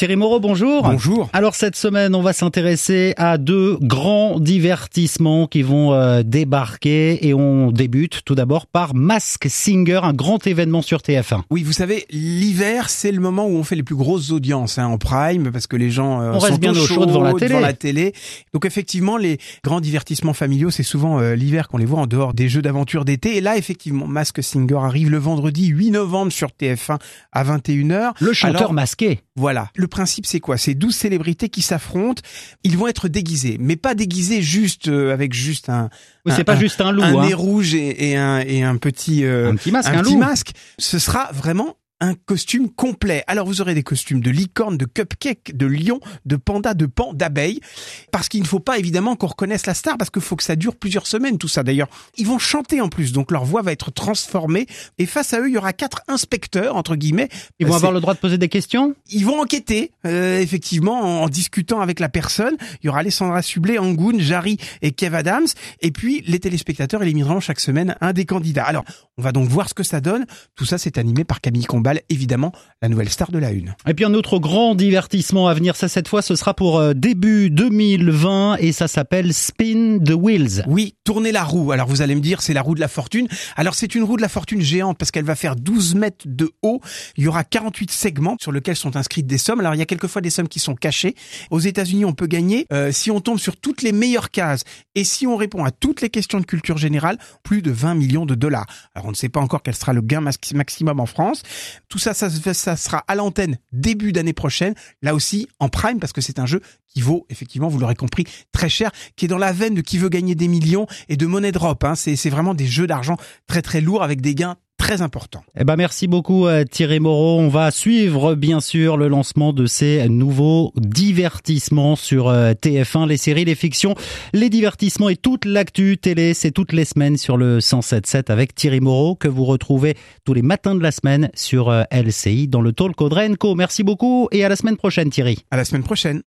Thierry Moreau, bonjour. Bonjour. Alors cette semaine, on va s'intéresser à deux grands divertissements qui vont euh, débarquer et on débute tout d'abord par Mask Singer, un grand événement sur TF1. Oui, vous savez, l'hiver, c'est le moment où on fait les plus grosses audiences hein, en prime parce que les gens euh, On reste sont bien au chaud devant la télé. Donc effectivement, les grands divertissements familiaux, c'est souvent euh, l'hiver qu'on les voit en dehors des jeux d'aventure d'été. Et là, effectivement, Mask Singer arrive le vendredi 8 novembre sur TF1 à 21h. Le chanteur masqué. Voilà. Le principe, c'est quoi? C'est 12 célébrités qui s'affrontent. Ils vont être déguisés, mais pas déguisés juste euh, avec juste un. Oui, c'est pas juste un loup. Un hein. nez rouge et, et, un, et un petit. Euh, un petit masque. Un, un petit loup. masque. Ce sera vraiment un costume complet. Alors vous aurez des costumes de licorne, de cupcake, de lion, de panda, de pan, d'abeille. Parce qu'il ne faut pas évidemment qu'on reconnaisse la star, parce qu'il faut que ça dure plusieurs semaines tout ça. D'ailleurs, ils vont chanter en plus, donc leur voix va être transformée. Et face à eux, il y aura quatre inspecteurs, entre guillemets. Ils vont avoir le droit de poser des questions? Ils vont enquêter, euh, effectivement, en, en, discutant avec la personne. Il y aura Alessandra Sublet, Angoun, Jarry et Kev Adams. Et puis, les téléspectateurs élimineront chaque semaine un des candidats. Alors, on va donc voir ce que ça donne. Tout ça, c'est animé par Camille Évidemment la nouvelle star de la Une. Et puis un autre grand divertissement à venir, ça cette fois ce sera pour euh, début 2020 et ça s'appelle Spin the Wheels. Oui, tourner la roue. Alors vous allez me dire c'est la roue de la fortune. Alors c'est une roue de la fortune géante parce qu'elle va faire 12 mètres de haut. Il y aura 48 segments sur lesquels sont inscrites des sommes. Alors il y a quelquefois des sommes qui sont cachées. Aux États-Unis, on peut gagner euh, si on tombe sur toutes les meilleures cases et si on répond à toutes les questions de culture générale, plus de 20 millions de dollars. Alors on ne sait pas encore quel sera le gain maximum en France. Tout ça, ça, sera à l'antenne début d'année prochaine. Là aussi, en prime, parce que c'est un jeu qui vaut, effectivement, vous l'aurez compris, très cher, qui est dans la veine de qui veut gagner des millions et de monnaie drop. Hein. C'est vraiment des jeux d'argent très très lourds avec des gains très important. Eh ben merci beaucoup Thierry Moreau. On va suivre bien sûr le lancement de ces nouveaux divertissements sur TF1, les séries, les fictions, les divertissements et toute l'actu télé, c'est toutes les semaines sur le 107.7 avec Thierry Moreau que vous retrouvez tous les matins de la semaine sur LCI dans le Talk Audrey Co. Merci beaucoup et à la semaine prochaine Thierry. À la semaine prochaine.